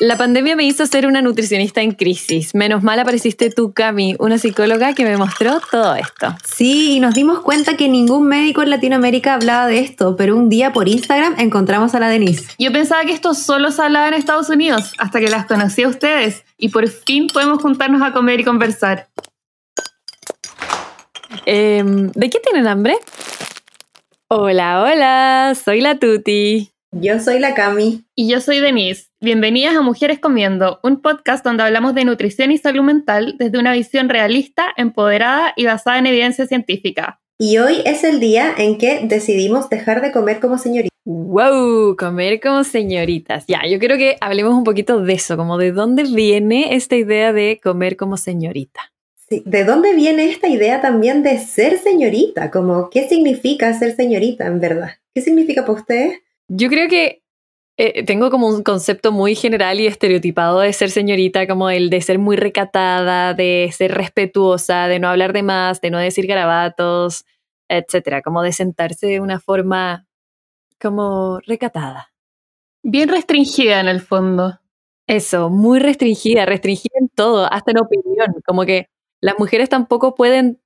La pandemia me hizo ser una nutricionista en crisis. Menos mal apareciste tú, Cami, una psicóloga que me mostró todo esto. Sí, y nos dimos cuenta que ningún médico en Latinoamérica hablaba de esto, pero un día por Instagram encontramos a la Denise. Yo pensaba que esto solo se hablaba en Estados Unidos, hasta que las conocí a ustedes y por fin podemos juntarnos a comer y conversar. Em, ¿De qué tienen hambre? Hola, hola, soy la Tuti. Yo soy la Cami. Y yo soy Denise. Bienvenidas a Mujeres Comiendo, un podcast donde hablamos de nutrición y salud mental desde una visión realista, empoderada y basada en evidencia científica. Y hoy es el día en que decidimos dejar de comer como señoritas. ¡Wow! Comer como señoritas. Ya, yo quiero que hablemos un poquito de eso, como de dónde viene esta idea de comer como señorita. Sí, ¿de dónde viene esta idea también de ser señorita? Como, ¿qué significa ser señorita en verdad? ¿Qué significa para ustedes? Yo creo que eh, tengo como un concepto muy general y estereotipado de ser señorita, como el de ser muy recatada, de ser respetuosa, de no hablar de más, de no decir garabatos, etcétera, como de sentarse de una forma como recatada. Bien restringida en el fondo. Eso, muy restringida, restringida en todo, hasta en opinión, como que las mujeres tampoco pueden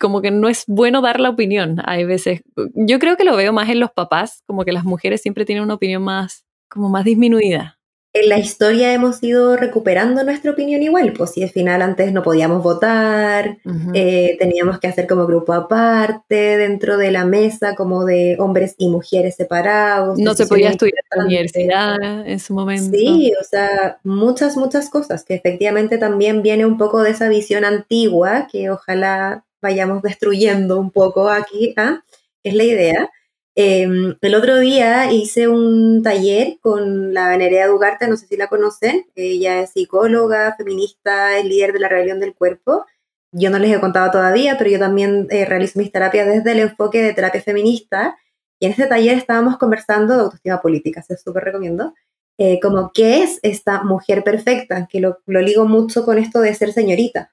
como que no es bueno dar la opinión. Hay veces, yo creo que lo veo más en los papás, como que las mujeres siempre tienen una opinión más, como más disminuida. En la historia hemos ido recuperando nuestra opinión igual, pues si al final antes no podíamos votar, eh, teníamos que hacer como grupo aparte dentro de la mesa, como de hombres y mujeres separados. No se podía estudiar en la universidad en su momento. Sí, o sea, muchas, muchas cosas que efectivamente también viene un poco de esa visión antigua que ojalá vayamos destruyendo un poco aquí, ¿ah? es la idea. Em, el otro día hice un taller con la Nerea Dugarte, no sé si la conocen, ella es psicóloga, feminista, es líder de la rebelión del cuerpo. Yo no les he contado todavía, pero yo también eh, realizo mis terapias desde el enfoque de terapia feminista. Y en este taller estábamos conversando de autoestima política, se súper recomiendo. Eh, como qué es esta mujer perfecta, que lo, lo ligo mucho con esto de ser señorita.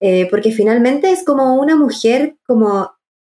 Eh, porque finalmente es como una mujer como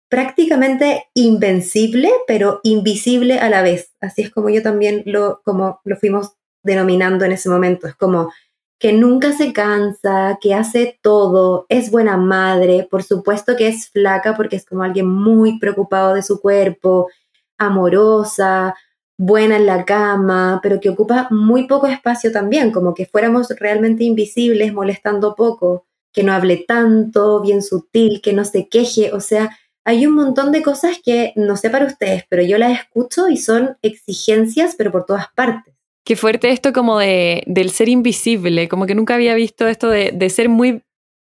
prácticamente invencible, pero invisible a la vez. Así es como yo también lo, como lo fuimos denominando en ese momento. Es como que nunca se cansa, que hace todo, es buena madre, por supuesto que es flaca porque es como alguien muy preocupado de su cuerpo, amorosa, buena en la cama, pero que ocupa muy poco espacio también, como que fuéramos realmente invisibles, molestando poco que no hable tanto, bien sutil, que no se queje, o sea, hay un montón de cosas que no sé para ustedes, pero yo las escucho y son exigencias, pero por todas partes. Qué fuerte esto como de, del ser invisible, como que nunca había visto esto de, de ser muy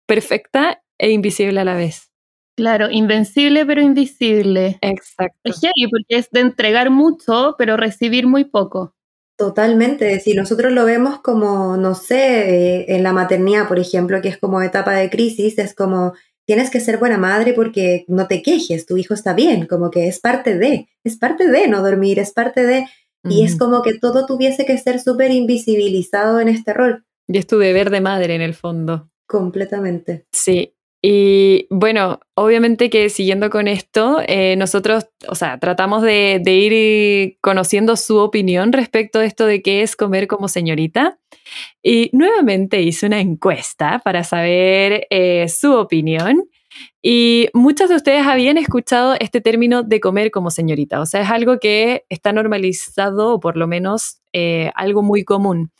perfecta e invisible a la vez. Claro, invencible pero invisible. Exacto. Es porque es de entregar mucho pero recibir muy poco. Totalmente, si nosotros lo vemos como, no sé, eh, en la maternidad, por ejemplo, que es como etapa de crisis, es como, tienes que ser buena madre porque no te quejes, tu hijo está bien, como que es parte de, es parte de no dormir, es parte de, y es como que todo tuviese que ser súper invisibilizado en este rol. Y es tu deber de madre en el fondo. Completamente. Sí, y bueno, obviamente que siguiendo con esto, eh, nosotros, o sea, tratamos de, ir conociendo su opinión respecto a esto de qué es comer como señorita. Y nuevamente hice una encuesta para saber eh, su opinión. Y muchos de ustedes habían escuchado este término de comer como señorita. O sea, es algo que está normalizado o por lo menos eh, algo muy común.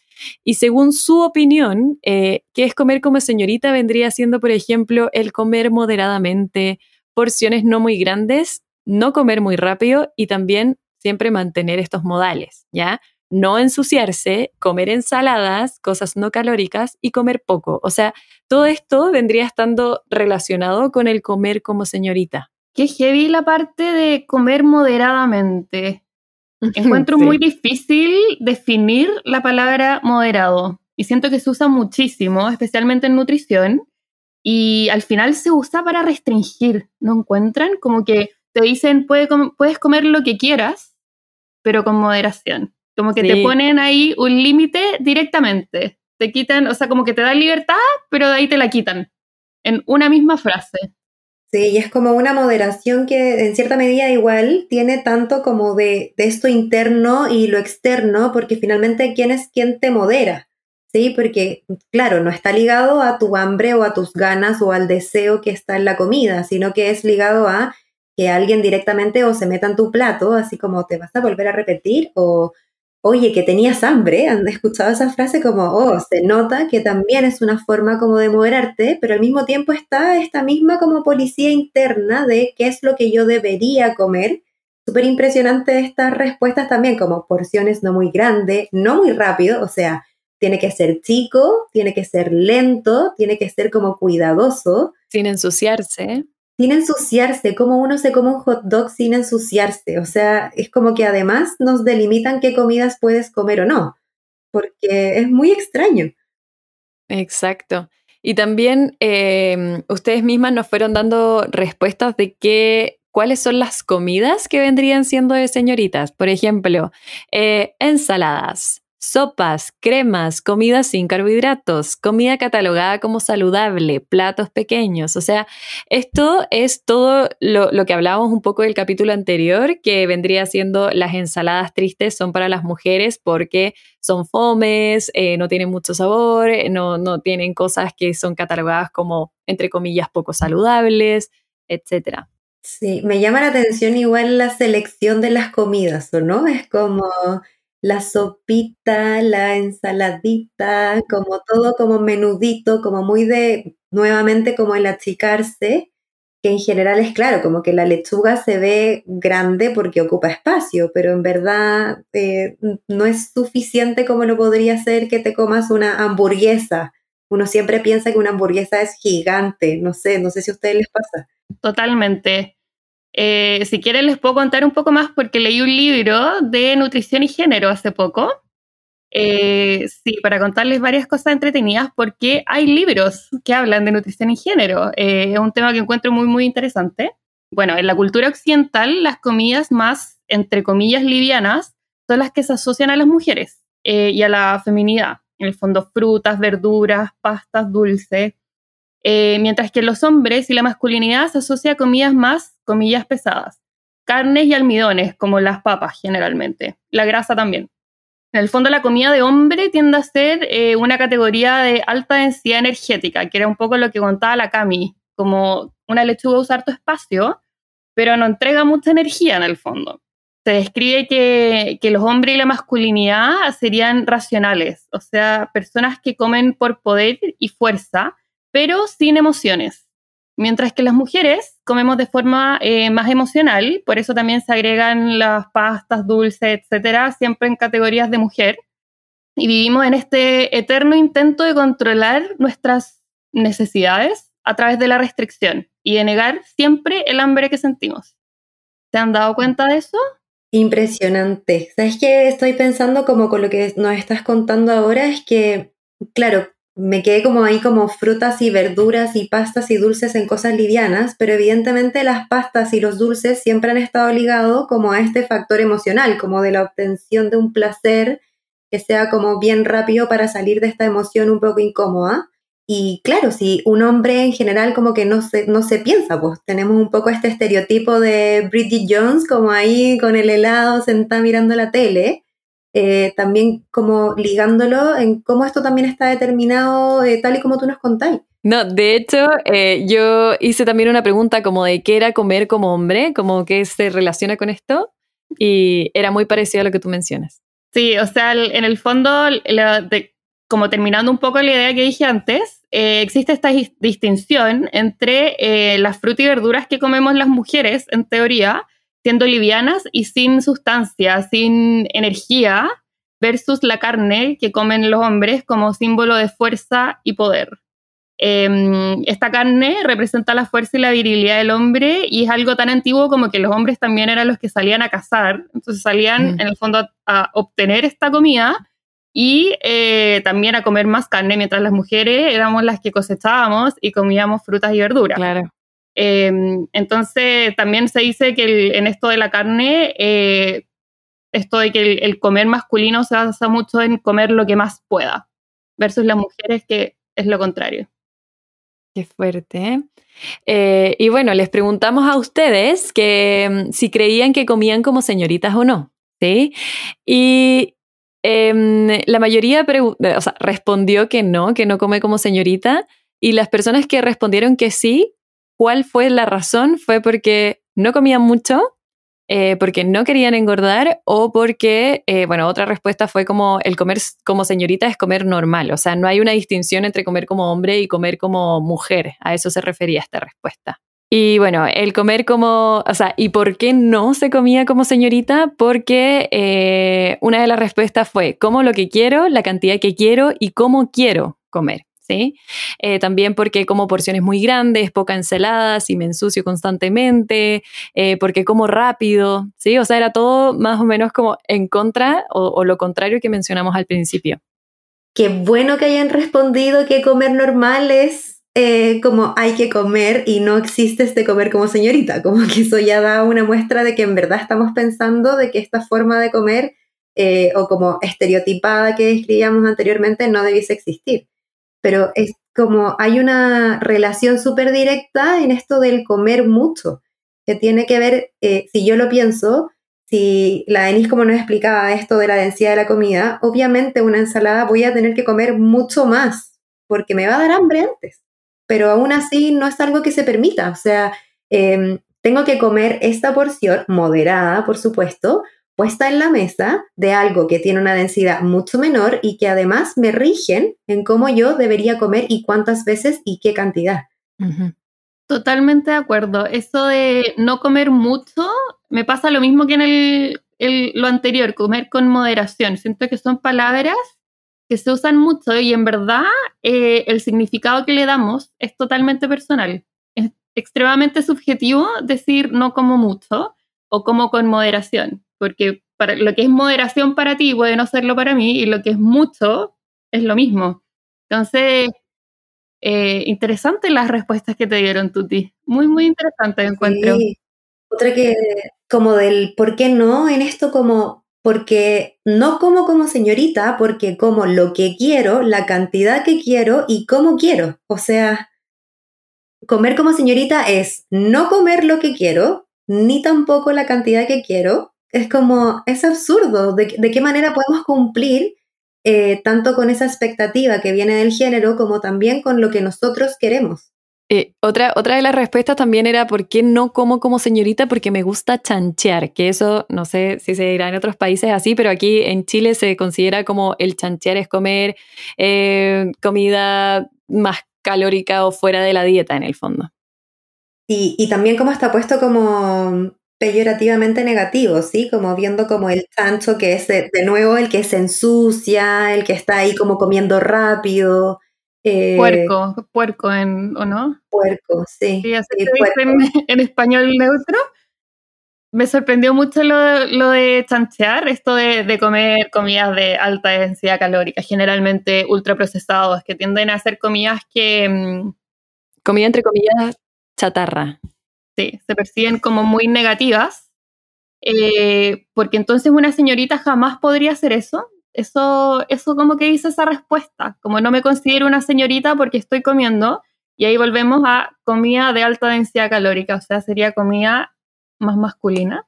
Y según su opinión, eh, ¿qué es comer como señorita? Vendría siendo, por ejemplo, el comer moderadamente, porciones no muy grandes, no comer muy rápido y también siempre mantener estos modales, ¿ya? No ensuciarse, comer ensaladas, cosas no calóricas y comer poco. O sea, todo esto vendría estando relacionado con el comer como señorita. Qué heavy la parte de comer moderadamente. Encuentro muy difícil definir la palabra moderado y siento que se usa muchísimo, especialmente en nutrición, y al final se usa para restringir, ¿no encuentran? Como que te dicen, puedes comer lo que quieras, pero con moderación. Como que te ponen ahí un límite directamente. Te quitan, o sea, como que te dan libertad, pero de ahí te la quitan. En una misma frase. Sí, y es como una moderación que en cierta medida igual tiene tanto como de, de esto interno y lo externo, porque finalmente quién es quien te modera. ¿sí? Porque, claro, no está ligado a tu hambre o a tus ganas o al deseo que está en la comida, sino que es ligado a que alguien directamente o se meta en tu plato, así como te vas a volver a repetir, o oye, que tenías hambre, han escuchado esa frase como, oh, se nota que también es una forma como de moderarte, pero al mismo tiempo está esta misma como policía interna de qué es lo que yo debería comer. Súper impresionante estas respuestas también, como porciones no muy grandes, no muy rápido, o sea, tiene que ser chico, tiene que ser lento, tiene que ser como cuidadoso. Sin ensuciarse. Sin ensuciarse, como uno se come un hot dog sin ensuciarse. O sea, es como que además nos delimitan qué comidas puedes comer o no, porque es muy extraño. Exacto. Y también em, ustedes mismas nos fueron dando respuestas de qué, cuáles son las comidas que vendrían siendo de señoritas. Por ejemplo, eh, ensaladas, sopas, cremas, comida sin carbohidratos, comida catalogada como saludable, platos pequeños. O sea, esto es todo lo, que hablábamos un poco del capítulo anterior, que vendría siendo las ensaladas tristes son para las mujeres porque son fomes, eh, no tienen mucho sabor, no, no tienen cosas que son catalogadas como, entre comillas, poco saludables, etcétera. Sí, me llama la atención igual la selección de las comidas, ¿o no? Es como la sopita, la ensaladita, como todo como menudito, como muy de, nuevamente como el achicarse, que en general es claro, como que la lechuga se ve grande porque ocupa espacio, pero en verdad eh, no es suficiente como lo podría ser que te comas una hamburguesa. Uno siempre piensa que una hamburguesa es gigante, no sé, no sé si a ustedes les pasa. Totalmente. Eh, si quieren les puedo contar un poco más porque leí un libro de nutrición y género hace poco. Eh, sí, para contarles varias cosas entretenidas porque hay libros que hablan de nutrición y género. Eh, es un tema que encuentro muy, muy interesante. Bueno, en la cultura occidental las comidas más, entre comillas, livianas son las que se asocian a las mujeres y a la feminidad. En el fondo, frutas, verduras, pastas, dulces. Mientras que los hombres y la masculinidad se asocia a comidas más comillas pesadas, carnes y almidones, como las papas generalmente, la grasa también. En el fondo la comida de hombre tiende a ser eh, una categoría de alta densidad energética, que era un poco lo que contaba la Cami, como una lechuga usa harto espacio, pero no entrega mucha energía en el fondo. Se describe que, que los hombres y la masculinidad serían racionales, o sea, personas que comen por poder y fuerza, pero sin emociones. Mientras que las mujeres comemos de forma eh, más emocional, por eso también se agregan las pastas, dulces, etcétera, siempre en categorías de mujer. Y vivimos en este eterno intento de controlar nuestras necesidades a través de la restricción y de negar siempre el hambre que sentimos. ¿Se han dado cuenta de eso? Impresionante. ¿Sabes qué estoy pensando como con lo que nos estás contando ahora? Es que, claro, me quedé como ahí como frutas y verduras y pastas y dulces en cosas livianas, pero evidentemente las pastas y los dulces siempre han estado ligados como a este factor emocional, como de la obtención de un placer que sea como bien rápido para salir de esta emoción un poco incómoda. Y claro, si un hombre en general como que no se, no se piensa, pues tenemos un poco este estereotipo de Bridget Jones como ahí con el helado sentada mirando la tele, eh, también como ligándolo en cómo esto también está determinado eh, tal y como tú nos contáis. No, de hecho, eh, yo hice también una pregunta como de qué era comer como hombre, como que se relaciona con esto, y era muy parecido a lo que tú mencionas. Sí, o sea, en el fondo, como terminando un poco la idea que dije antes, existe esta distinción entre las frutas y verduras que comemos las mujeres, en teoría, siendo livianas y sin sustancia, sin energía, versus la carne que comen los hombres como símbolo de fuerza y poder. Em, esta carne representa la fuerza y la virilidad del hombre y es algo tan antiguo como que los hombres también eran los que salían a cazar, entonces salían mm. en el fondo a, obtener esta comida y eh, también a comer más carne, mientras las mujeres éramos las que cosechábamos y comíamos frutas y verduras. Claro. Em, entonces, también se dice que en esto de la carne, eh, esto de que el, comer masculino se basa mucho en comer lo que más pueda, versus las mujeres que es lo contrario. Qué fuerte. ¿eh? Eh, y bueno, les preguntamos a ustedes que mm, si creían que comían como señoritas o no. ¿sí? Y em, la mayoría o sea, respondió que no, que no come como señorita. Y las personas que respondieron que sí, ¿cuál fue la razón? Fue porque no comían mucho eh, porque no querían engordar o porque, eh, bueno, otra respuesta fue como el comer como señorita es comer normal, o sea, no hay una distinción entre comer como hombre y comer como mujer, a eso se refería esta respuesta. Y bueno, el comer como, o sea, ¿y por qué no se comía como señorita? Porque eh, una de las respuestas fue como lo que quiero, la cantidad que quiero y cómo quiero comer. ¿Sí? Eh, también porque como porciones muy grandes, poca ensalada, y me ensucio constantemente, eh, porque como rápido, ¿sí? O sea, era todo más o menos como en contra o, lo contrario que mencionamos al principio. Qué bueno que hayan respondido que comer normal es eh, como hay que comer y no existe este comer como señorita, como que eso ya da una muestra de que en verdad estamos pensando de que esta forma de comer o como estereotipada que describíamos anteriormente no debiese existir pero es como hay una relación súper directa en esto del comer mucho, que tiene que ver, eh, si yo lo pienso, si la Denise como nos explicaba esto de la densidad de la comida, obviamente una ensalada voy a tener que comer mucho más, porque me va a dar hambre antes, pero aún así no es algo que se permita, o sea, em, tengo que comer esta porción moderada, por supuesto, puesta en la mesa de algo que tiene una densidad mucho menor y que además me rigen en cómo yo debería comer y cuántas veces y qué cantidad. Totalmente de acuerdo. Eso de no comer mucho, me pasa lo mismo que en el, lo anterior, comer con moderación. Siento que son palabras que se usan mucho y en verdad eh, el significado que le damos es totalmente personal. Es extremadamente subjetivo decir no como mucho o como con moderación porque para, lo que es moderación para ti puede no serlo para mí y lo que es mucho es lo mismo. Entonces, eh, interesante las respuestas que te dieron, Tuti. Muy, muy interesante encuentro. Otra que, como del por qué no en esto, como porque no como como señorita, porque como lo que quiero, la cantidad que quiero y cómo quiero. O sea, comer como señorita es no comer lo que quiero, ni tampoco la cantidad que quiero, es como, es absurdo, de, qué manera podemos cumplir eh, tanto con esa expectativa que viene del género como también con lo que nosotros queremos. Eh, otra, otra de las respuestas también era ¿por qué no como como señorita? Porque me gusta chanchear, que eso no sé si se dirá en otros países así, pero aquí en Chile se considera como el chanchear es comer eh, comida más calórica o fuera de la dieta en el fondo. Y, y también como está puesto como peyorativamente negativo, ¿sí? Como viendo como el chancho que es de, nuevo el que se ensucia, el que está ahí como comiendo rápido. Eh, puerco, puerco en, ¿o no? Puerco, sí. Sí, así en, español neutro. Me sorprendió mucho lo, lo de chanchear, esto de, de, comer comidas de alta densidad calórica, generalmente ultraprocesados, que tienden a ser comidas que... Mm, Comida entre comillas chatarra. Sí, se perciben como muy negativas, eh, porque entonces una señorita jamás podría hacer eso. Eso, eso como que dice esa respuesta, como no me considero una señorita porque estoy comiendo, y ahí volvemos a comida de alta densidad calórica, o sea, sería comida más masculina.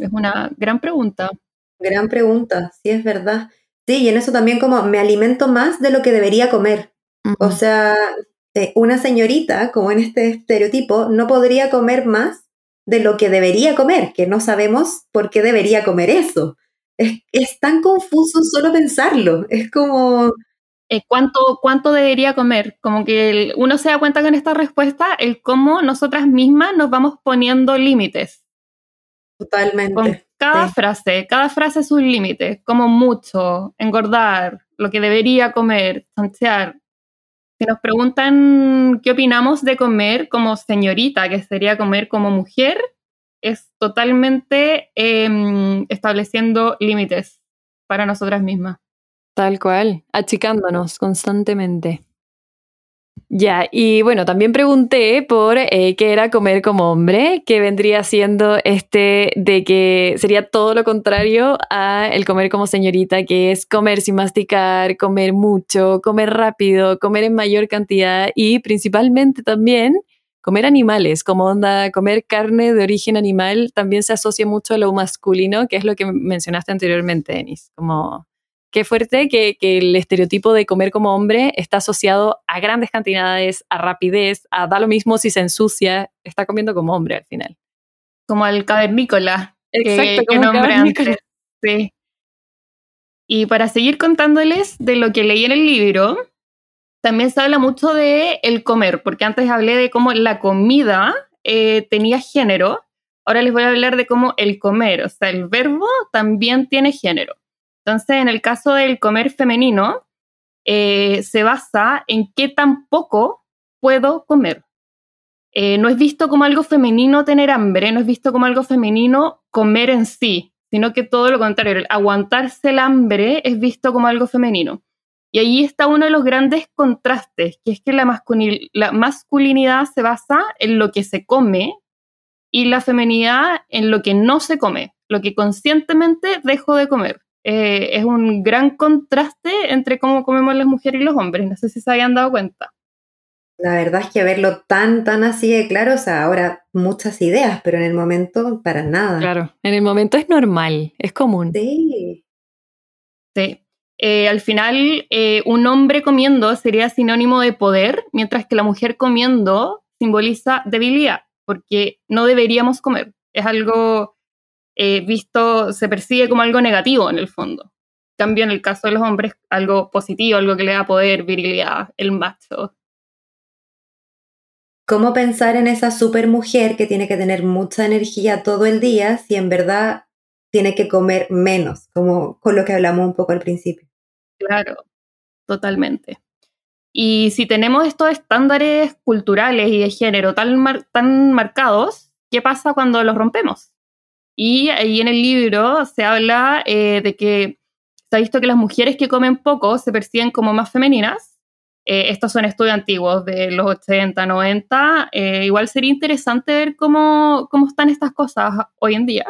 Es una gran pregunta. Gran pregunta, sí, es verdad. Sí, y en eso también como me alimento más de lo que debería comer. O sea, eh, una señorita, como en este estereotipo, no podría comer más de lo que debería comer, que no sabemos por qué debería comer eso. Es, tan confuso solo pensarlo. Es como... Eh, ¿cuánto, ¿Cuánto debería comer? Como que uno se da cuenta con esta respuesta el cómo nosotras mismas nos vamos poniendo límites. Totalmente. Con cada frase, cada frase es un límite, como mucho, engordar, lo que debería comer, sanchear, si nos preguntan qué opinamos de comer como señorita, que sería comer como mujer, es totalmente em, estableciendo límites para nosotras mismas. Tal cual, achicándonos constantemente. Ya, y bueno, también pregunté por eh, qué era comer como hombre, que vendría siendo este de que sería todo lo contrario a el comer como señorita, que es comer sin masticar, comer mucho, comer rápido, comer en mayor cantidad y principalmente también comer animales, como onda, comer carne de origen animal también se asocia mucho a lo masculino, que es lo que mencionaste anteriormente, Denis, como qué fuerte que, el estereotipo de comer como hombre está asociado a grandes cantidades, a rapidez, a da lo mismo si se ensucia, está comiendo como hombre al final. Como el cavernícola. Exacto, como el cavernícola. Sí. Y para seguir contándoles de lo que leí en el libro, también se habla mucho de el comer, porque antes hablé de cómo la comida eh, tenía género. Ahora les voy a hablar de cómo el comer, o sea, el verbo también tiene género. Entonces, en el caso del comer femenino, eh, se basa en qué tan poco puedo comer. Eh, no es visto como algo femenino tener hambre, no es visto como algo femenino comer en sí, sino que todo lo contrario, el aguantarse el hambre es visto como algo femenino. Y ahí está uno de los grandes contrastes, que es que la, masculinidad se basa en lo que se come y la feminidad en lo que no se come, lo que conscientemente dejo de comer. Eh, es un gran contraste entre cómo comemos las mujeres y los hombres. No sé si se habían dado cuenta. La verdad es que verlo tan, tan así de claro, o sea, ahora muchas ideas, pero en el momento para nada. Claro, en el momento es normal, es común. Sí. Sí. Eh, al final, eh, un hombre comiendo sería sinónimo de poder, mientras que la mujer comiendo simboliza debilidad, porque no deberíamos comer. Es algo eh, visto, se percibe como algo negativo en el fondo. cambio, en el caso de los hombres, algo positivo, algo que le da poder, virilidad, el macho. ¿Cómo pensar en esa super mujer que tiene que tener mucha energía todo el día si en verdad tiene que comer menos, como con lo que hablamos un poco al principio? Claro, totalmente. Y si tenemos estos estándares culturales y de género tan, tan marcados, ¿qué pasa cuando los rompemos? Y ahí en el libro se habla eh, de que se ha visto que las mujeres que comen poco se perciben como más femeninas. Eh, estos son estudios antiguos de los 80, 90. Eh, igual sería interesante ver cómo, cómo están estas cosas hoy en día.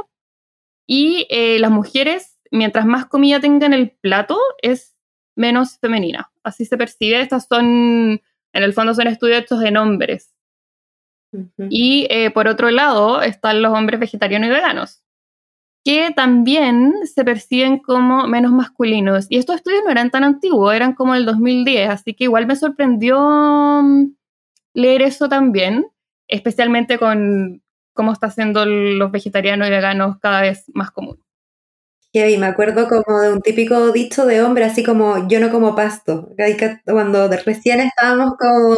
Y las mujeres, mientras más comida tengan en el plato, es menos femenina. Así se percibe. Estas son, en el fondo, son estudios hechos en hombres. Y eh, por otro lado están los hombres vegetarianos y veganos, que también se perciben como menos masculinos. Y estos estudios no eran tan antiguos, eran como el 2010, así que igual me sorprendió mm, leer eso también, especialmente con cómo está haciendo los vegetarianos y veganos cada vez más común. Y me acuerdo como de un típico dicho de hombre, así como yo no como pasto. Cuando recién estábamos como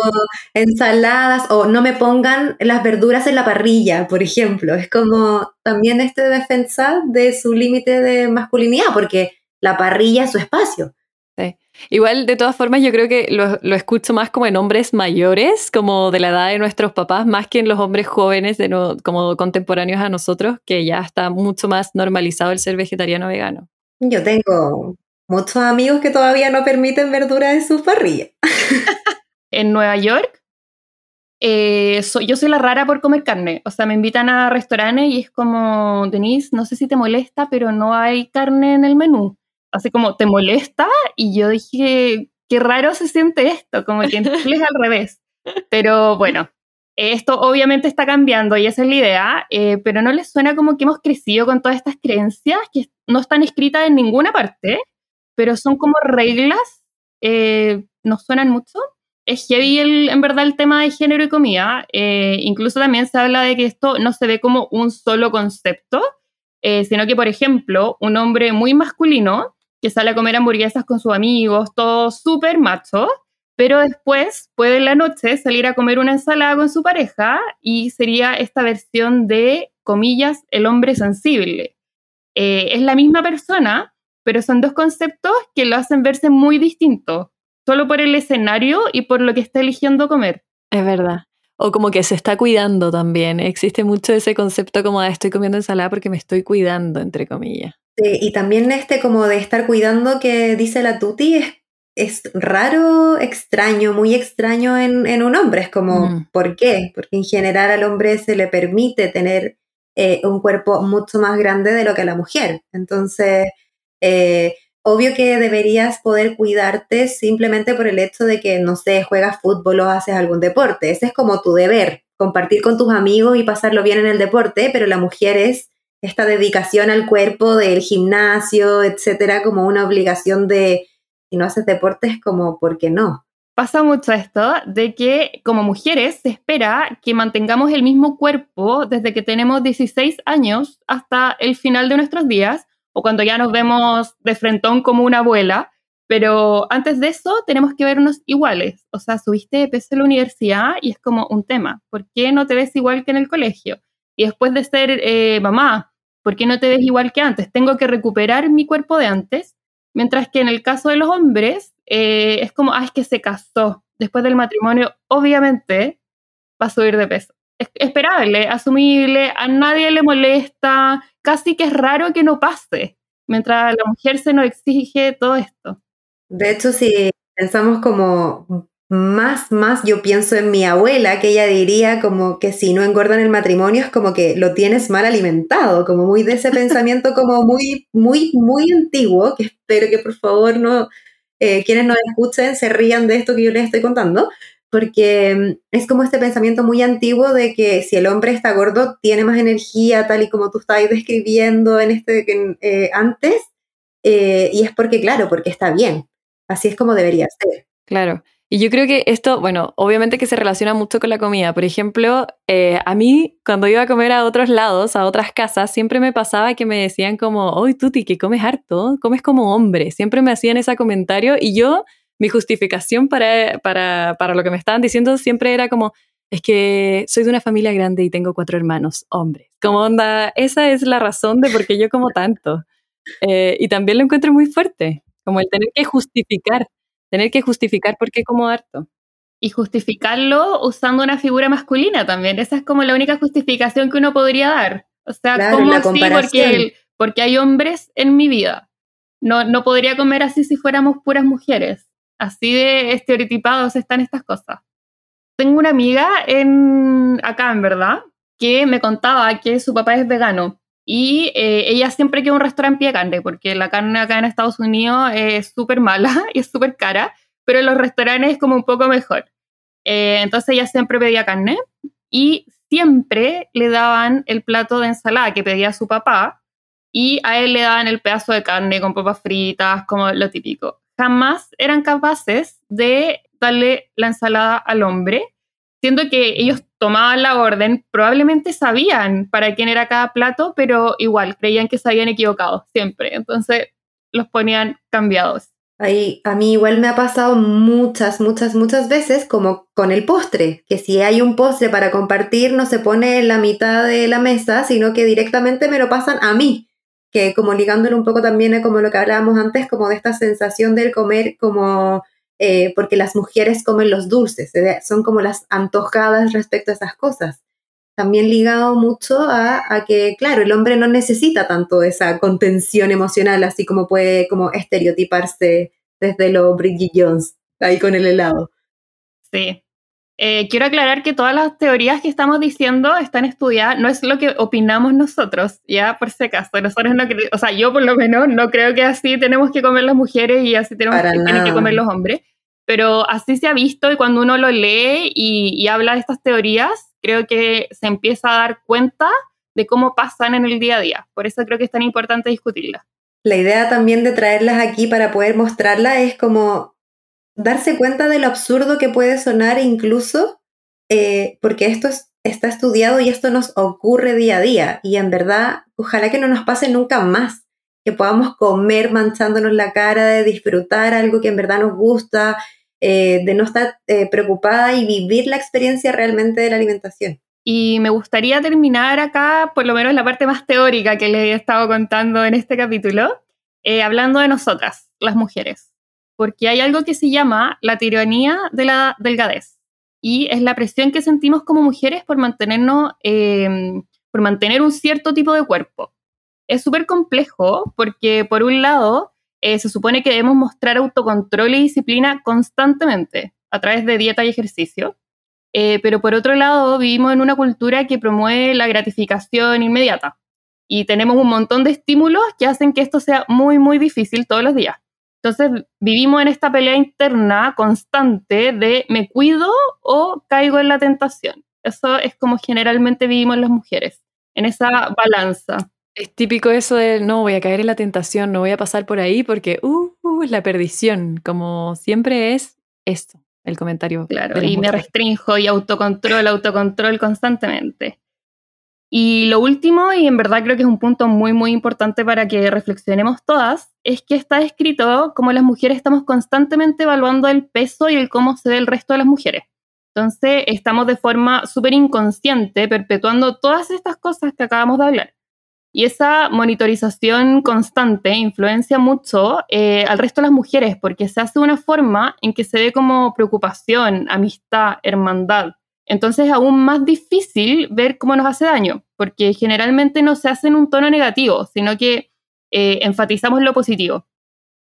ensaladas o no me pongan las verduras en la parrilla, por ejemplo. Es como también este defensa de su límite de masculinidad, porque la parrilla es su espacio. Igual, de todas formas, yo creo que lo, lo, escucho más como en hombres mayores, como de la edad de nuestros papás, más que en los hombres jóvenes, de no, como contemporáneos a nosotros, que ya está mucho más normalizado el ser vegetariano vegano. Yo tengo muchos amigos que todavía no permiten verduras en sus parrillas. en Nueva York, eh, yo soy la rara por comer carne. O sea, me invitan a restaurantes y es como, Denise, no sé si te molesta, pero no hay carne en el menú así como, ¿te molesta? Y yo dije, qué raro se siente esto, como que en es al revés. Pero bueno, esto obviamente está cambiando y esa es la idea, eh, pero no les suena como que hemos crecido con todas estas creencias que no están escritas en ninguna parte, pero son como reglas, eh, nos suenan mucho. Es heavy el, en verdad el tema de género y comida. Eh, incluso también se habla de que esto no se ve como un solo concepto, sino que, por ejemplo, un hombre muy masculino que sale a comer hamburguesas con sus amigos, todo súper macho, pero después puede en la noche salir a comer una ensalada con su pareja y sería esta versión de, comillas, el hombre sensible. Eh, es la misma persona, pero son dos conceptos que lo hacen verse muy distintos, solo por el escenario y por lo que está eligiendo comer. Es verdad. O como que se está cuidando también. Existe mucho ese concepto como de estoy comiendo ensalada porque me estoy cuidando, entre comillas y también este como de estar cuidando que dice la Tuti es es raro, extraño, muy extraño en, un hombre. Es como, mm. ¿por qué? Porque en general al hombre se le permite tener eh, un cuerpo mucho más grande de lo que a la mujer. Entonces, eh, obvio que deberías poder cuidarte simplemente por el hecho de que, no sé, juegas fútbol o haces algún deporte. Ese es como tu deber, compartir con tus amigos y pasarlo bien en el deporte, pero la mujer es esta dedicación al cuerpo del gimnasio, etcétera, como una obligación de, si no haces deporte, es como, ¿por qué no? Pasa mucho esto de que como mujeres se espera que mantengamos el mismo cuerpo desde que tenemos 16 años hasta el final de nuestros días o cuando ya nos vemos de frentón como una abuela, pero antes de eso tenemos que vernos iguales. O sea, subiste de peso en la universidad y es como un tema. ¿Por qué no te ves igual que en el colegio? Y después de ser eh, mamá, ¿por qué no te ves igual que antes? Tengo que recuperar mi cuerpo de antes. Mientras que en el caso de los hombres, eh, es como, ah, es que se casó. Después del matrimonio, obviamente, va a subir de peso. Es esperable, asumible, a nadie le molesta, casi que es raro que no pase, mientras la mujer se nos exige todo esto. De hecho, si pensamos como más, más, yo pienso en mi abuela, que ella diría como que si no engordan el matrimonio es como que lo tienes mal alimentado, como muy de ese pensamiento como muy, muy, muy antiguo, que espero que por favor no, eh, quienes nos escuchen se rían de esto que yo les estoy contando, porque mm, es como este pensamiento muy antiguo de que si el hombre está gordo tiene más energía, tal y como tú estabas describiendo en este eh, antes, eh, y es porque, claro, porque está bien. Así es como debería ser. Claro. Y yo creo que esto, bueno, obviamente que se relaciona mucho con la comida. Por ejemplo, eh, a mí cuando iba a comer a otros lados, a otras casas, siempre me pasaba que me decían como, oye, Tuti, que comes harto, comes como hombre. Siempre me hacían ese comentario y yo mi justificación para, para, para, lo que me estaban diciendo siempre era como, es que soy de una familia grande y tengo cuatro hermanos, hombres. Como onda, esa es la razón de por qué yo como tanto. Eh, y también lo encuentro muy fuerte, como el tener que justificar, tener que justificar por qué como harto. Y justificarlo usando una figura masculina también. Esa es como la única justificación que uno podría dar. O sea, como así? Porque, porque hay hombres en mi vida. No, no podría comer así si fuéramos puras mujeres. Así de estereotipados están estas cosas. Tengo una amiga en, acá, en verdad, que me contaba que su papá es vegano y eh, ella siempre quiere un restaurante pie carne, porque la carne acá en Estados Unidos es súper mala y es súper cara, pero en los restaurantes es como un poco mejor. Eh, entonces ella siempre pedía carne y siempre le daban el plato de ensalada que pedía su papá y a él le daban el pedazo de carne con papas fritas, como lo típico jamás eran capaces de darle la ensalada al hombre, siendo que ellos tomaban la orden, probablemente sabían para quién era cada plato, pero igual creían que se habían equivocado siempre, entonces los ponían cambiados. Ahí, a mí igual me ha pasado muchas, muchas, muchas veces como con el postre, que si hay un postre para compartir no se pone en la mitad de la mesa, sino que directamente me lo pasan a mí que como ligándolo un poco también a como lo que hablábamos antes, como de esta sensación del comer como, eh, porque las mujeres comen los dulces, son como las antojadas respecto a esas cosas. También ligado mucho a, a, que, claro, el hombre no necesita tanto esa contención emocional, así como puede como estereotiparse desde lo Bridget Jones, ahí con el helado. Sí, eh, quiero aclarar que todas las teorías que estamos diciendo están estudiadas, no es lo que opinamos nosotros, ya por si acaso. Nosotros no o sea, yo por lo menos no creo que así tenemos que comer las mujeres y así tenemos que, que, comer los hombres, pero así se ha visto y cuando uno lo lee y, y habla de estas teorías, creo que se empieza a dar cuenta de cómo pasan en el día a día. Por eso creo que es tan importante discutirlas. La idea también de traerlas aquí para poder mostrarlas es como darse cuenta de lo absurdo que puede sonar incluso, eh, porque esto está estudiado y esto nos ocurre día a día. Y en verdad, ojalá que no nos pase nunca más, que podamos comer manchándonos la cara, de disfrutar algo que en verdad nos gusta, eh, de no estar eh, preocupada y vivir la experiencia realmente de la alimentación. Y me gustaría terminar acá, por lo menos la parte más teórica que les he estado contando en este capítulo, hablando de nosotras, las mujeres porque hay algo que se llama la tiranía de la delgadez y es la presión que sentimos como mujeres por mantenernos, em, por mantener un cierto tipo de cuerpo. Es súper complejo porque por un lado eh, se supone que debemos mostrar autocontrol y disciplina constantemente a través de dieta y ejercicio. Eh, pero por otro lado, vivimos en una cultura que promueve la gratificación inmediata y tenemos un montón de estímulos que hacen que esto sea muy, muy difícil todos los días. Entonces, vivimos en esta pelea interna constante de me cuido o caigo en la tentación. Eso es como generalmente vivimos las mujeres, en esa balanza. Es típico eso de no voy a caer en la tentación, no voy a pasar por ahí porque uh, uh es la perdición, como siempre es esto, el comentario. Claro, y me restrinjo y autocontrol, autocontrol constantemente. Y lo último, y en verdad creo que es un punto muy, muy importante para que reflexionemos todas, es que está escrito como las mujeres estamos constantemente evaluando el peso y el cómo se ve el resto de las mujeres. Entonces, estamos de forma súper inconsciente perpetuando todas estas cosas que acabamos de hablar. Y esa monitorización constante influencia mucho eh, al resto de las mujeres porque se hace de una forma en que se ve como preocupación, amistad, hermandad. Entonces es aún más difícil ver cómo nos hace daño, porque generalmente no se hace en un tono negativo, sino que eh, enfatizamos lo positivo,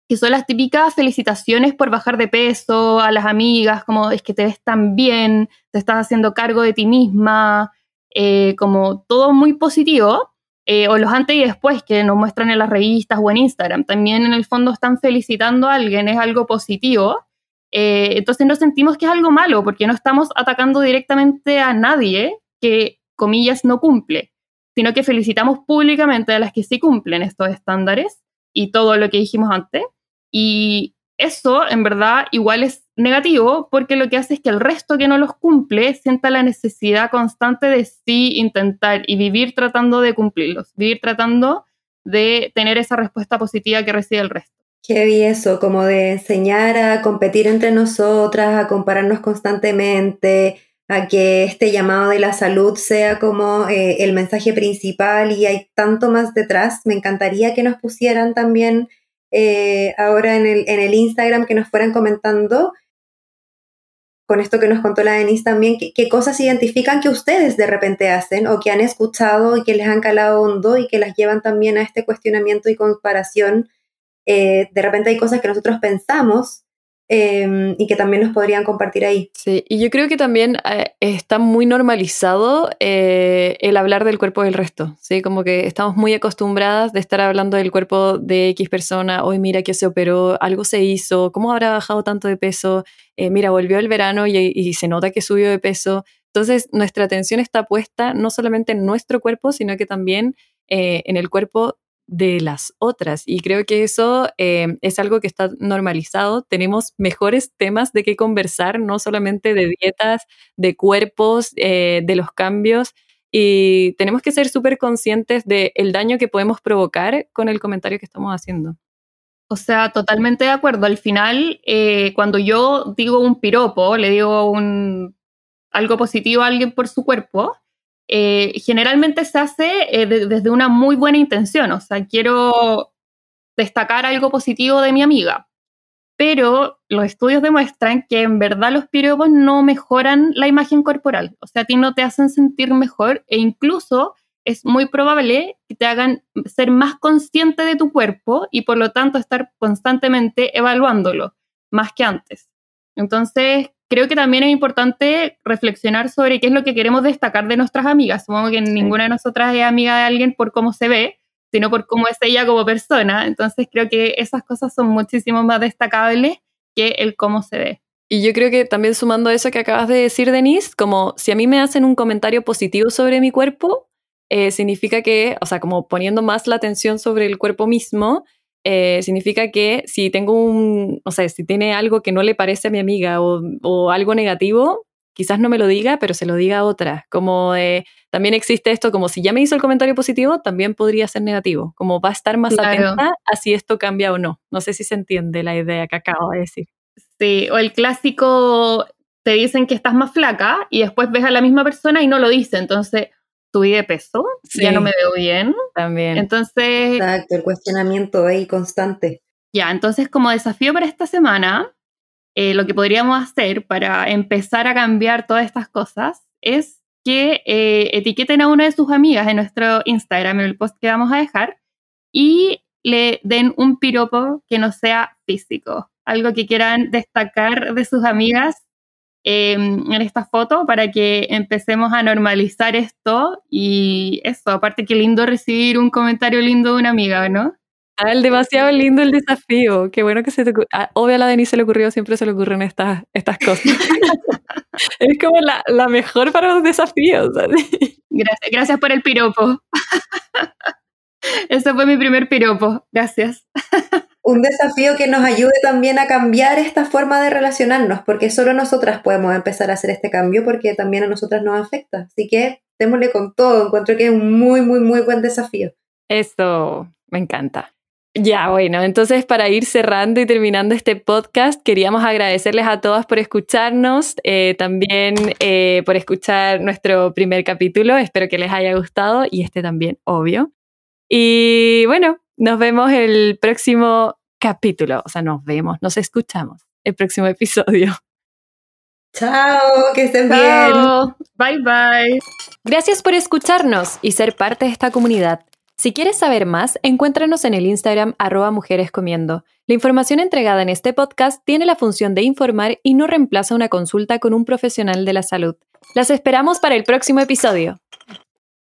que son las típicas felicitaciones por bajar de peso a las amigas, como es que te ves tan bien, te estás haciendo cargo de ti misma, eh, como todo muy positivo, eh, o los antes y después que nos muestran en las revistas o en Instagram. También en el fondo están felicitando a alguien, es algo positivo. Eh, entonces no sentimos que es algo malo porque no estamos atacando directamente a nadie que, comillas, no cumple, sino que felicitamos públicamente a las que sí cumplen estos estándares y todo lo que dijimos antes. Y eso, en verdad, igual es negativo porque lo que hace es que el resto que no los cumple sienta la necesidad constante de sí intentar y vivir tratando de cumplirlos, vivir tratando de tener esa respuesta positiva que recibe el resto. Qué vi eso, como de enseñar a competir entre nosotras, a compararnos constantemente, a que este llamado de la salud sea como eh, el mensaje principal y hay tanto más detrás. Me encantaría que nos pusieran también eh, ahora en el, en el Instagram, que nos fueran comentando con esto que nos contó la Denise también, qué, cosas identifican que ustedes de repente hacen o que han escuchado y que les han calado hondo y que las llevan también a este cuestionamiento y comparación. Eh, de repente hay cosas que nosotros pensamos Em, y que también nos podrían compartir ahí. Sí, y yo creo que también eh, está muy normalizado eh, el hablar del cuerpo del resto, ¿sí? Como que estamos muy acostumbradas de estar hablando del cuerpo de X persona, hoy mira que se operó, algo se hizo, ¿cómo habrá bajado tanto de peso? Mira, volvió el verano y se nota que subió de peso. Entonces, nuestra atención está puesta no solamente en nuestro cuerpo, sino que también en el cuerpo de las otras. Y creo que eso eh, es algo que está normalizado. Tenemos mejores temas de qué conversar, no solamente de dietas, de cuerpos, eh, de los cambios. Y tenemos que ser súper conscientes del daño que podemos provocar con el comentario que estamos haciendo. O sea, totalmente de acuerdo. Al final, eh, cuando yo digo un piropo, le digo un, algo positivo a alguien por su cuerpo, eh, generalmente se hace eh, desde una muy buena intención, o sea, quiero destacar algo positivo de mi amiga, pero los estudios demuestran que en verdad los piropos no mejoran la imagen corporal, o sea, a ti no te hacen sentir mejor e incluso es muy probable que te hagan ser más consciente de tu cuerpo y por lo tanto estar constantemente evaluándolo, más que antes. Entonces, creo que también es importante reflexionar sobre qué es lo que queremos destacar de nuestras amigas. Supongo que ninguna de nosotras es amiga de alguien por cómo se ve, sino por cómo es ella como persona. Entonces creo que esas cosas son muchísimo más destacables que el cómo se ve. Y yo creo que también sumando a eso que acabas de decir, Denise, como si a mí me hacen un comentario positivo sobre mi cuerpo, eh, significa que, o sea, como poniendo más la atención sobre el cuerpo mismo, eh, significa que si tengo un, o sea, si tiene algo que no le parece a mi amiga o, algo negativo, quizás no me lo diga, pero se lo diga a otra. Como también existe esto, como si ya me hizo el comentario positivo, también podría ser negativo. Como va a estar más atenta a si esto cambia o no. No sé si se entiende la idea que acabo de decir. Sí, o el clásico, te dicen que estás más flaca y después ves a la misma persona y no lo dice. Entonces, subí de peso, ya no me veo bien. También. Entonces. Exacto, el cuestionamiento ahí constante. Ya, entonces, como desafío para esta semana, eh, lo que podríamos hacer para empezar a cambiar todas estas cosas es que eh, etiqueten a una de sus amigas en nuestro Instagram, en el post que vamos a dejar, y le den un piropo que no sea físico, algo que quieran destacar de sus amigas em, en esta foto para que empecemos a normalizar esto y eso, aparte que lindo recibir un comentario lindo de una amiga, ¿no? Ah, el demasiado lindo el desafío. Qué bueno que se te ah, Obvio a la Denise se le ocurrió, siempre se le ocurren estas, estas cosas. es como la, la, mejor para los desafíos. Gracias, gracias por el piropo. Ese fue mi primer piropo. Gracias. Un desafío que nos ayude también a cambiar esta forma de relacionarnos, porque solo nosotras podemos empezar a hacer este cambio, porque también a nosotras nos afecta. Así que démosle con todo. Encuentro que es un muy, muy, muy buen desafío. Eso, me encanta. Ya, bueno, entonces para ir cerrando y terminando este podcast, queríamos agradecerles a todas por escucharnos, eh, también eh, por escuchar nuestro primer capítulo, espero que les haya gustado y este también, obvio. Y bueno, nos vemos el próximo capítulo, o sea, nos vemos, nos escuchamos el próximo episodio. Chao, que estén bien. Bye bye. Gracias por escucharnos y ser parte de esta comunidad. Si quieres saber más, encuéntranos en el Instagram arroba mujerescomiendo. La información entregada en este podcast tiene la función de informar y no reemplaza una consulta con un profesional de la salud. Las esperamos para el próximo episodio.